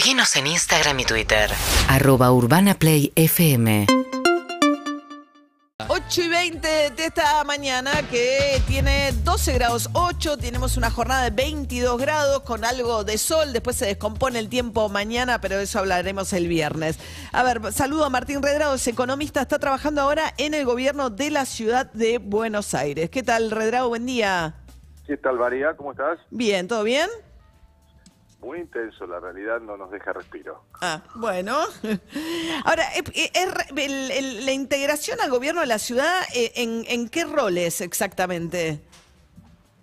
Seguinos en Instagram y Twitter. Arroba Urbana Play FM. 8 y 20 de esta mañana que tiene 12 grados 8, tenemos una jornada de 22 grados con algo de sol, después se descompone el tiempo mañana, pero de eso hablaremos el viernes. A ver, saludo a Martín Redrado, es economista, está trabajando ahora en el gobierno de la ciudad de Buenos Aires. ¿Qué tal, Redrado? Buen día. ¿Qué tal, María? ¿Cómo estás? Bien, ¿todo bien? Muy intenso, la realidad no nos deja respiro. Ah, bueno. Ahora, eh, eh, es re- el- el- la integración al gobierno de la ciudad, eh, ¿en, en qué roles exactamente?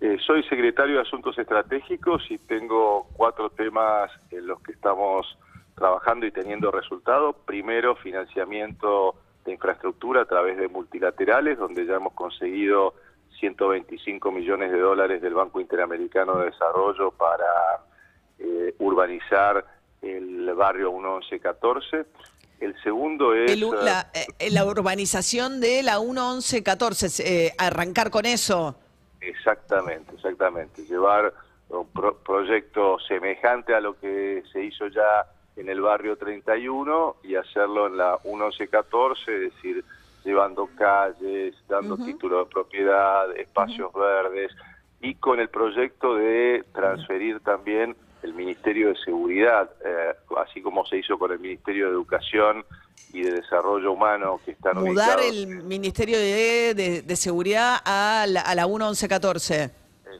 Eh, soy secretario de Asuntos Estratégicos y tengo cuatro temas en los que estamos trabajando y teniendo resultados. Primero, financiamiento de infraestructura a través de multilaterales, donde ya hemos conseguido 125 millones de dólares del Banco Interamericano de Desarrollo para eh, urbanizar el barrio 1114. El segundo es... El eh, la, eh, la urbanización de la 1114, eh, arrancar con eso. Exactamente, exactamente. Llevar un pro- proyecto semejante a lo que se hizo ya en el barrio 31 y hacerlo en la 1114, es decir, llevando calles, dando títulos de propiedad, espacios verdes y con el proyecto de transferir también el Ministerio de Seguridad, eh, así como se hizo con el Ministerio de Educación y de Desarrollo Humano que están Mudar ubicados- el Ministerio de, de- de Seguridad a la, a la 1114.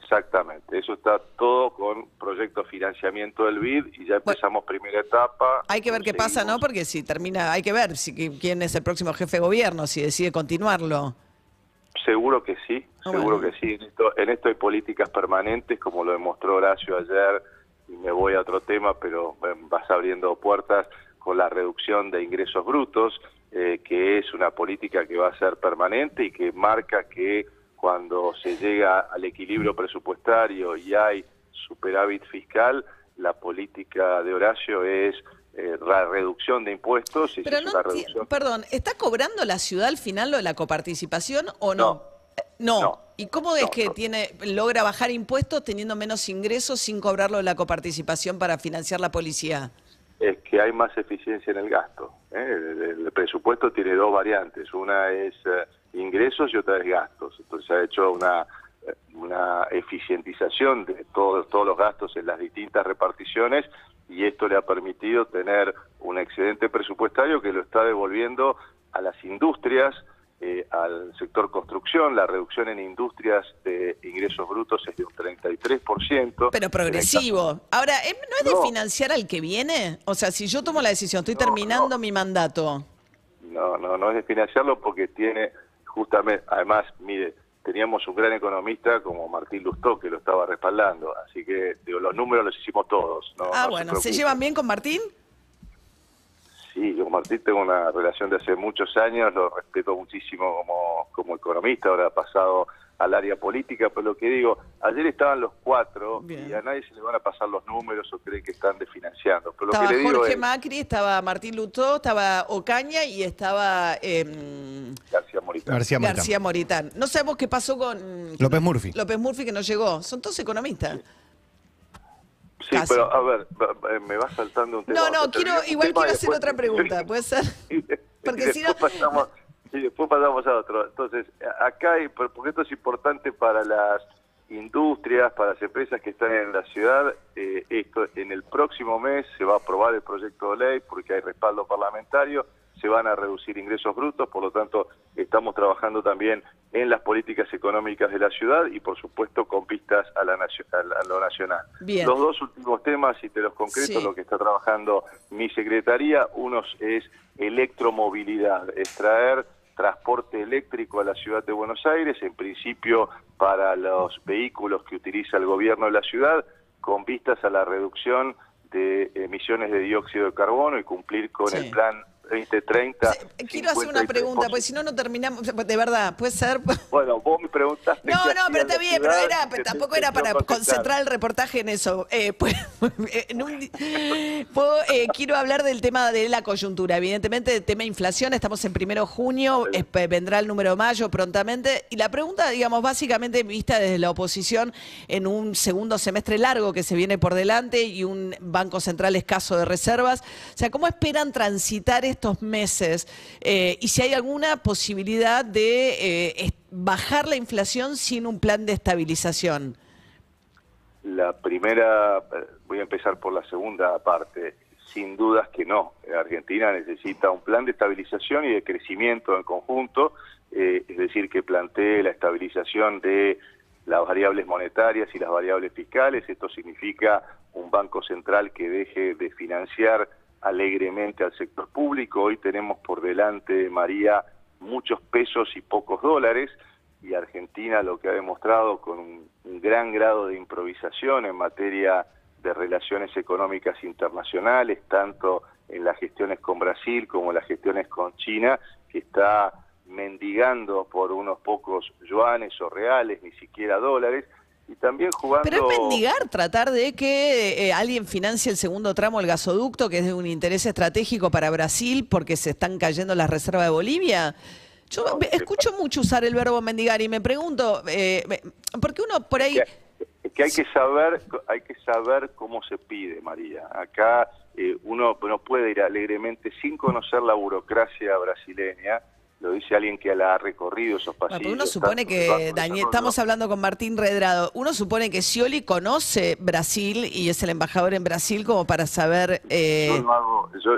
Exactamente, eso está todo con proyecto financiamiento del BID y ya empezamos primera etapa. Hay que ver qué pasa, ¿no? Porque si termina, hay que ver si, qui- quién es el próximo jefe de gobierno, si decide continuarlo. Seguro que sí, Ah, seguro bueno. que sí. En esto, en esto hay políticas permanentes, como lo demostró Horacio ayer, y me voy a otro tema, pero eh, vas abriendo puertas con la reducción de ingresos brutos, eh, que es una política que va a ser permanente y que marca que cuando se llega al equilibrio presupuestario y hay superávit fiscal, la política de Horacio es eh, la reducción de impuestos y Pero no, reducción perdón, ¿está cobrando la ciudad al final lo de la coparticipación o no? No. No. No. ¿Y cómo es No, que no. tiene logra bajar impuestos teniendo menos ingresos sin cobrarlo de la coparticipación para financiar la policía? es que hay más eficiencia en el gasto. ¿eh? El, el presupuesto tiene dos variantes, una es eh, ingresos y otra es gastos. Entonces se ha hecho una, eh, una eficientización de todos, todos los gastos en las distintas reparticiones y esto le ha permitido tener un excedente presupuestario que lo está devolviendo a las industrias, eh, al sector construcción, la reducción en industrias de ingresos brutos es de un 33%. Pero progresivo. Ahora, ¿eh, ¿no es de No. financiar al que viene? O sea, si yo tomo la decisión, estoy No, terminando no. mi mandato. No, no, no es de financiarlo porque tiene justamente, además, mire, teníamos un gran economista como Martín Lustó que lo estaba respaldando, así que digo, los números los hicimos todos. Ah, no bueno, ¿se llevan bien con Martín? Sí, yo con Martín tengo una relación de hace muchos años, lo respeto muchísimo como, como economista, ahora ha pasado al área política, pero lo que digo, ayer estaban los cuatro Bien. y a nadie se le van a pasar los números o creen que están desfinanciando. Pero lo Estaba que le digo Jorge es Macri, estaba Martín Lutó, estaba Ocaña y estaba em, García Moritán. García Moritán. García Moritán. No sabemos qué pasó con López Murphy. López Murphy que no llegó. Son todos economistas. Sí, Casi. pero a ver, va- me va saltando un tema. No, no, quiero, igual quiero hacer después- otra pregunta, ¿puede ser? y Porque y si después no- pasamos, y después pasamos a otro. Entonces, acá hay, por- porque esto es importante para las industrias, para las empresas que están en la ciudad, eh, esto en el próximo mes se va a aprobar el proyecto de ley porque hay respaldo parlamentario, se van a reducir ingresos brutos, por lo tanto estamos trabajando también en las políticas económicas de la ciudad y por supuesto con vistas a, la a lo nacional. Bien. Los dos últimos temas, y te los concreto, Sí. lo que está trabajando mi secretaría, uno es electromovilidad, es traer transporte eléctrico a la ciudad de Buenos Aires, en principio para los vehículos que utiliza el gobierno de la ciudad, con vistas a la reducción de emisiones de dióxido de carbono y cumplir con Sí. el plan 20, 30. Quiero hacer una pregunta, porque si no, no terminamos. De verdad, ¿puede ser? Bueno, vos me preguntaste. No, no, pero está bien, pero era, tampoco era para concentrar el reportaje en eso. Eh, pues, en un, eh, quiero hablar del tema de la coyuntura. Evidentemente, el tema inflación, estamos en primero de junio, vendrá el número de mayo prontamente. Y la pregunta, digamos, básicamente vista desde la oposición en un segundo semestre largo que se viene por delante y un Banco Central escaso de reservas. O sea, ¿cómo esperan transitar estos meses? Eh, y si hay alguna posibilidad de eh, bajar la inflación sin un plan de estabilización. La primera, eh, voy a empezar por la segunda parte. Sin dudas que no. Argentina necesita un plan de estabilización y de crecimiento en conjunto, es decir, que plantee la estabilización de las variables monetarias y las variables fiscales. Esto significa un banco central que deje de financiar alegremente al sector público. Hoy tenemos por delante, María, muchos pesos y pocos dólares, y Argentina lo que ha demostrado con un, gran grado de improvisación en materia de relaciones económicas internacionales, tanto en las gestiones con Brasil como en las gestiones con China, que está mendigando por unos pocos yuanes o reales, ni siquiera dólares, y también jugando... Pero es mendigar, tratar de que eh, alguien financie el segundo tramo del gasoducto, que es de un interés estratégico para Brasil, porque se están cayendo las reservas de Bolivia. Yo escucho mucho usar el verbo mendigar y me pregunto, eh, porque uno por ahí... Que, hay que saber hay que saber cómo se pide, María. Acá eh, uno no puede ir alegremente sin conocer la burocracia brasileña, lo dice alguien que la ha recorrido esos pasillos. uno supone que, Daniel, estamos hablando con Martín Redrado, uno supone que Scioli conoce Brasil y es el embajador en Brasil como para saber... Eh...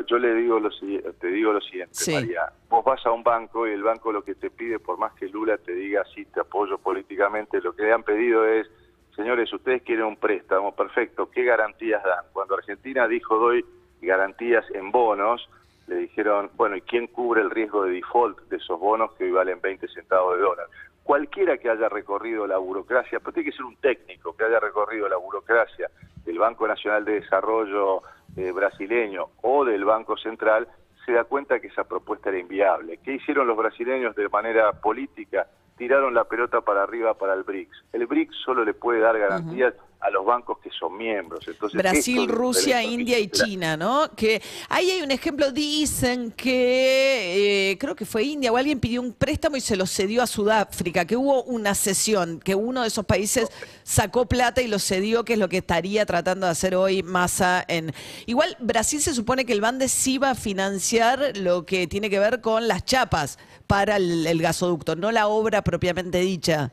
Yo, le digo lo, te digo lo siguiente, María, vos vas a un banco y el banco lo que te pide, por más que Lula te diga sí, te apoyo políticamente, lo que le han pedido es, señores, ustedes quieren un préstamo, perfecto, ¿qué garantías dan? Cuando Argentina dijo doy garantías en bonos, le dijeron, bueno, ¿y quién cubre el riesgo de default de esos bonos que valen 20 centavos de dólar? Cualquiera que haya recorrido la burocracia, pero tiene que ser un técnico que haya recorrido la burocracia del Banco Nacional de Desarrollo eh, brasileño o del Banco Central, se da cuenta que esa propuesta era inviable. ¿Qué hicieron los brasileños de manera política? Tiraron la pelota para arriba para el BRICS. El BRICS solo le puede dar garantías a los bancos que son miembros. Entonces, Brasil, Rusia, India y China, ¿no? Que ahí hay un ejemplo, dicen que eh, creo que fue India o alguien pidió un préstamo y se lo cedió a Sudáfrica, que hubo una sesión, que uno de esos países sacó plata y lo cedió, que es lo que estaría tratando de hacer hoy Massa en... Igual Brasil se supone que el BANDE sí va a financiar lo que tiene que ver con las chapas para el gasoducto, no la obra propiamente dicha.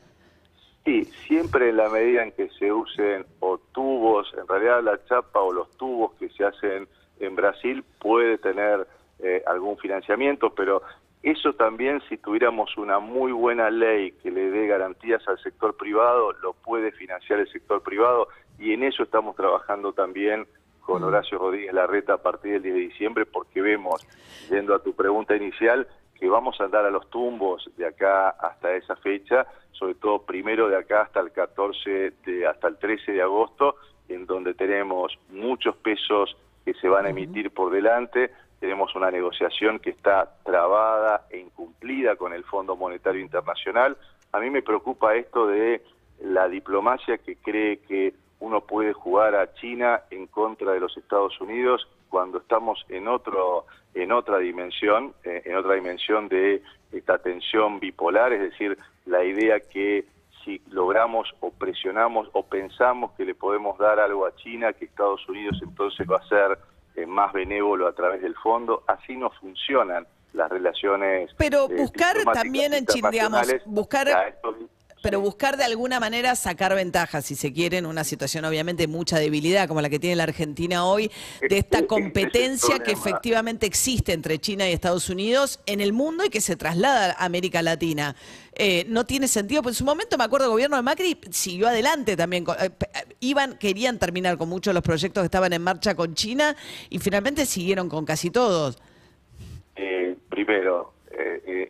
Sí, siempre en la medida en que se usen o tubos, en realidad la chapa o los tubos que se hacen en Brasil puede tener eh, algún financiamiento, pero eso también si tuviéramos una muy buena ley que le dé garantías al sector privado, lo puede financiar el sector privado y en eso estamos trabajando también con Horacio Rodríguez Larreta a partir del 10 de diciembre porque vemos, yendo a tu pregunta inicial, que vamos a andar a los tumbos de acá hasta esa fecha, sobre todo primero de acá hasta el 14, de, hasta el 13 de agosto, en donde tenemos muchos pesos que se van a emitir por delante, tenemos una negociación que está trabada e incumplida con el Fondo Monetario Internacional. A mí me preocupa esto de la diplomacia que cree que uno puede jugar a China en contra de los Estados Unidos cuando estamos en otro en otra dimensión, eh, en otra dimensión de esta tensión bipolar, es decir, la idea que si logramos o presionamos o pensamos que le podemos dar algo a China, que Estados Unidos entonces va a ser eh, más benévolo a través del fondo, así no funcionan las relaciones. Pero eh, buscar también en China, digamos, buscar pero buscar de alguna manera sacar ventajas, si se quiere, en una situación obviamente de mucha debilidad como la que tiene la Argentina hoy, de esta competencia que efectivamente existe entre China y Estados Unidos en el mundo y que se traslada a América Latina. Eh, no tiene sentido, pues en su momento me acuerdo el gobierno de Macri siguió adelante también, eh, iban, querían terminar con muchos de los proyectos que estaban en marcha con China y finalmente siguieron con casi todos. Eh, primero,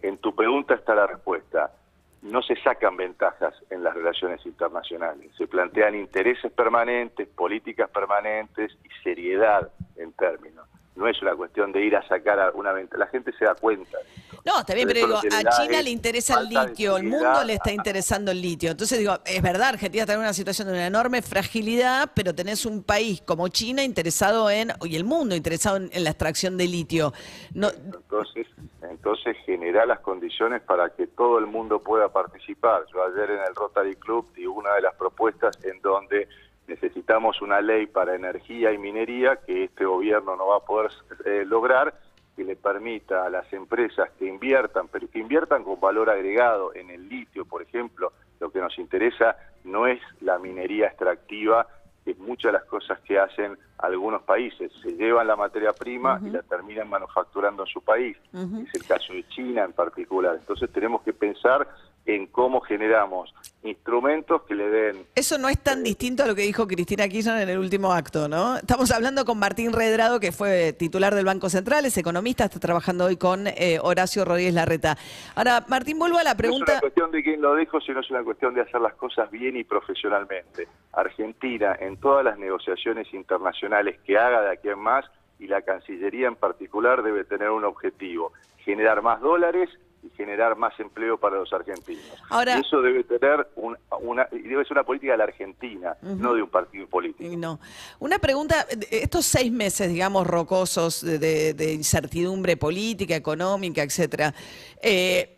en tu pregunta está la respuesta no se sacan ventajas en las relaciones internacionales, se plantean intereses permanentes, políticas permanentes y seriedad en términos. no es una cuestión de ir a sacar una venta, la gente se da cuenta. No, está bien, pero digo, a China le interesa el litio, el mundo le está interesando el litio. Entonces digo, es verdad, Argentina está en una situación de una enorme fragilidad, pero tenés un país como China interesado en, y el mundo interesado en, la extracción de litio. No, entonces, entonces genera las condiciones para que todo el mundo pueda participar. Yo ayer en el Rotary Club di una de las propuestas en donde necesitamos una ley para energía y minería que este gobierno no va a poder eh, lograr, que le permita a las empresas que inviertan, pero que inviertan con valor agregado en el litio, por ejemplo, lo que nos interesa no es la minería extractiva, es muchas de las cosas que hacen algunos países. Se llevan la materia prima y la terminan manufacturando en su país. Es el caso de China en particular. Entonces tenemos que pensar en cómo generamos instrumentos que le den... Eso no es tan distinto a lo que dijo Cristina Kirchner en el último acto, ¿no? Estamos hablando con Martín Redrado, que fue titular del Banco Central, es economista, está trabajando hoy con eh, Horacio Rodríguez Larreta. Ahora, Martín, vuelvo a la pregunta... No es una cuestión de quién lo dijo, sino es una cuestión de hacer las cosas bien y profesionalmente. Argentina, en todas las negociaciones internacionales que haga de aquí en más, y la Cancillería en particular debe tener un objetivo, generar más dólares y generar más empleo para los argentinos. Ahora, eso debe tener una debe ser una política de la Argentina, no de un partido político. No. Una pregunta, estos seis meses, digamos, rocosos de, incertidumbre política, económica, etcétera, eh,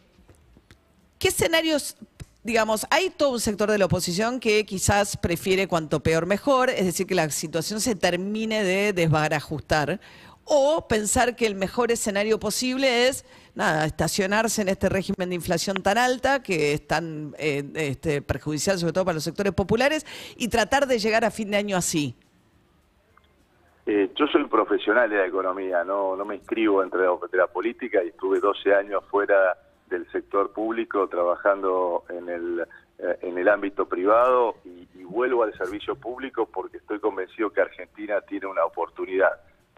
¿qué escenarios digamos, hay todo un sector de la oposición que quizás prefiere cuanto peor mejor, es decir, que la situación se termine de desbarajustar, o pensar que el mejor escenario posible es nada, estacionarse en este régimen de inflación tan alta que es tan eh, este, perjudicial sobre todo para los sectores populares y tratar de llegar a fin de año así? Eh, yo soy profesional de la economía, no, me inscribo entre la, la política y estuve 12 años fuera del sector público trabajando en el, eh, en el ámbito privado y vuelvo al servicio público porque estoy convencido que Argentina tiene una oportunidad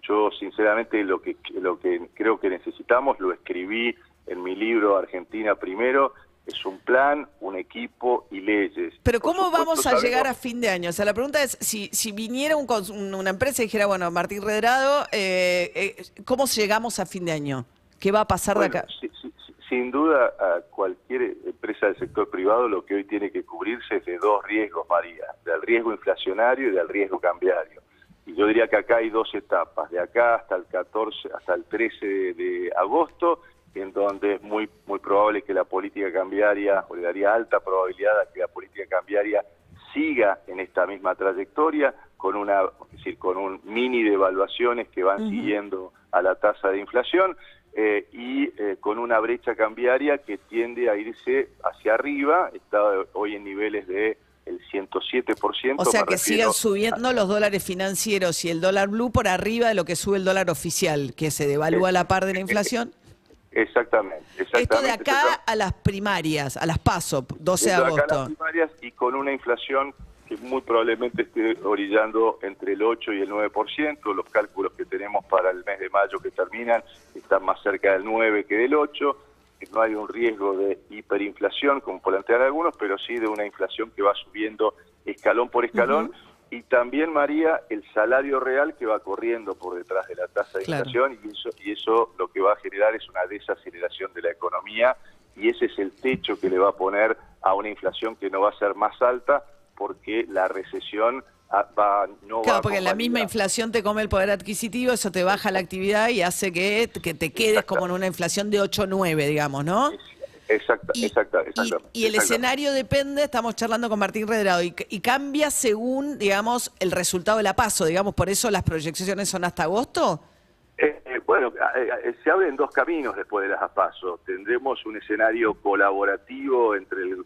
yo sinceramente lo que, lo que creo que necesitamos, lo escribí en mi libro Argentina Primero, es un plan, un equipo y leyes. Pero ¿cómo vamos a llegar a fin de año? O sea, la pregunta es, si, si viniera un, una empresa y dijera, bueno, Martín Redrado, eh, eh, ¿cómo llegamos a fin de año? ¿Qué va a pasar de acá? sin duda, a cualquier empresa del sector privado lo que hoy tiene que cubrirse es de dos riesgos, María, del riesgo inflacionario y del riesgo cambiario. Y yo diría que acá hay dos etapas, de acá hasta el 14, hasta el 13 de, agosto, en donde es muy muy probable que la política cambiaria, o le daría alta probabilidad a que la política cambiaria siga en esta misma trayectoria, con una, es decir, con un mini de evaluaciones que van siguiendo a la tasa de inflación, eh, y eh, con una brecha cambiaria que tiende a irse hacia arriba, está hoy en niveles de el 107%. O sea que sigan subiendo los dólares financieros y el dólar blue por arriba de lo que sube el dólar oficial, que se devalúa a la par de la inflación. Exactamente, Esto de acá a las primarias, a las PASO, 12 de agosto. Acá a las primarias y con una inflación que muy probablemente esté orillando entre el 8 y el 9%. Los cálculos que tenemos para el mes de mayo que terminan están más cerca del 9 que del 8 no hay un riesgo de hiperinflación, como plantean algunos, pero sí de una inflación que va subiendo escalón por escalón. Y también, María, el salario real que va corriendo por detrás de la tasa de inflación y eso, y eso lo que va a generar es una desaceleración de la economía y ese es el techo que le va a poner a una inflación que no va a ser más alta porque la recesión va, no claro, porque la misma inflación te come el poder adquisitivo, eso te baja la actividad y hace que, que te quedes como en una inflación de 8 o 9, digamos, ¿no? Exacto, y, y, el escenario depende, estamos charlando con Martín Redrado, y, cambia según, digamos, el resultado de la paso, digamos, por eso las proyecciones son hasta agosto. Eh, eh, bueno, eh, se abren dos caminos después de las paso. Tendremos un escenario colaborativo entre el,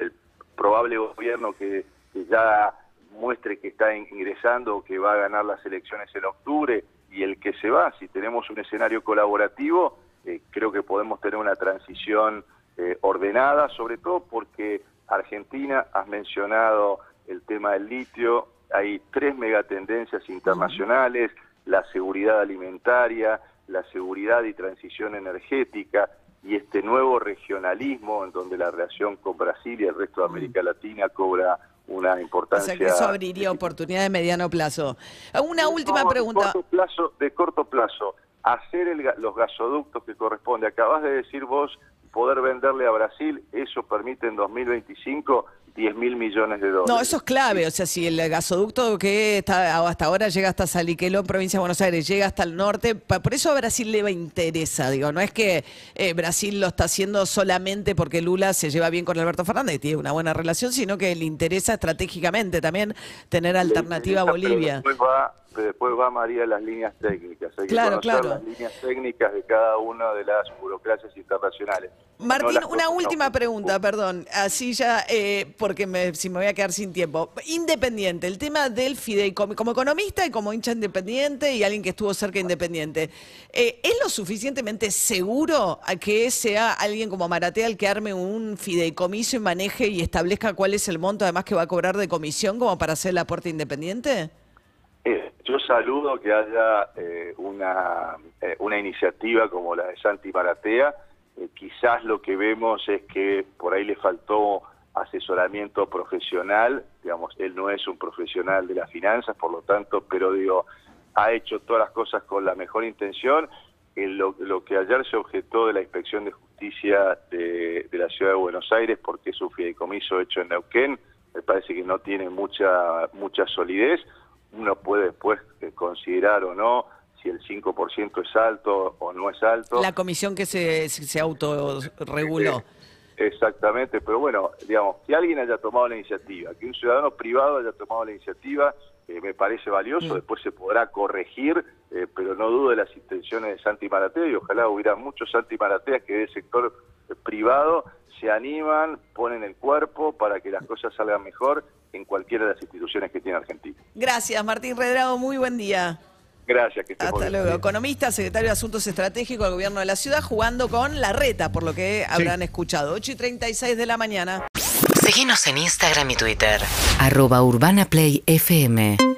el probable gobierno que, que ya muestre que está ingresando o que va a ganar las elecciones en octubre y el que se va, si tenemos un escenario colaborativo, eh, creo que podemos tener una transición eh, ordenada, sobre todo porque Argentina, has mencionado el tema del litio, hay tres megatendencias internacionales, la seguridad alimentaria, la seguridad y transición energética y este nuevo regionalismo en donde la relación con Brasil y el resto de América Latina cobra una O importancia. sea que eso abriría oportunidades de mediano plazo. Una última No, pregunta. De corto plazo, de corto plazo hacer el los gasoductos que corresponde. Acabas de decir vos poder venderle a Brasil, eso permite en 2025 10 mil millones de dólares. No, eso es clave. O sea, si el gasoducto que está hasta ahora llega hasta Saliqueló, provincia de Buenos Aires, llega hasta el norte, por eso a Brasil le va interesa. Digo, no es que eh, Brasil lo está haciendo solamente porque Lula se lleva bien con Alberto Fernández y tiene una buena relación, sino que le interesa estratégicamente también tener alternativa a Pero Bolivia. Después va, pero después va María las líneas técnicas. Hay Claro, que conocer claro. las líneas técnicas de cada una de las burocracias internacionales. Martín, una última no. pregunta, perdón, así ya, eh, porque me, si me voy a quedar sin tiempo. Independiente, el tema del fideicomiso, como economista y como hincha independiente y alguien que estuvo cerca de Independiente, eh, ¿es lo suficientemente seguro que sea alguien como Maratea el que arme un fideicomiso y maneje y establezca cuál es el monto además que va a cobrar de comisión como para hacer el aporte independiente? Eh, yo saludo que haya eh, una, una iniciativa como la de Santi Maratea. Quizás lo que vemos es que por ahí le faltó asesoramiento profesional. Digamos, él no es un profesional de las finanzas, por lo tanto, pero digo, ha hecho todas las cosas con la mejor intención. Eh, lo, lo que ayer se objetó de la Inspección de Justicia de, de la Ciudad de Buenos Aires, porque es un fideicomiso hecho en Neuquén, me parece que no tiene mucha mucha solidez. Uno puede después eh, considerar o no si el 5% es alto o no es alto. La comisión que se, se, se autorreguló. Exactamente, pero bueno, digamos, que alguien haya tomado la iniciativa, que un ciudadano privado haya tomado la iniciativa, eh, me parece valioso, Mm. después se podrá corregir, eh, pero no dudo de las intenciones de Santi Maratea y ojalá hubiera muchos Santi Marateas que del sector eh, privado se animan, ponen el cuerpo para que las cosas salgan mejor en cualquiera de las instituciones que tiene Argentina. Gracias, Martín Redrado, muy buen día. Gracias, que Hasta bien. luego. Economista, secretario de Asuntos Estratégicos del Gobierno de la Ciudad, jugando con la reta, por lo que habrán escuchado. 8 y 36 de la mañana. Seguinos en Instagram y Twitter. Arroba Urbana Play FM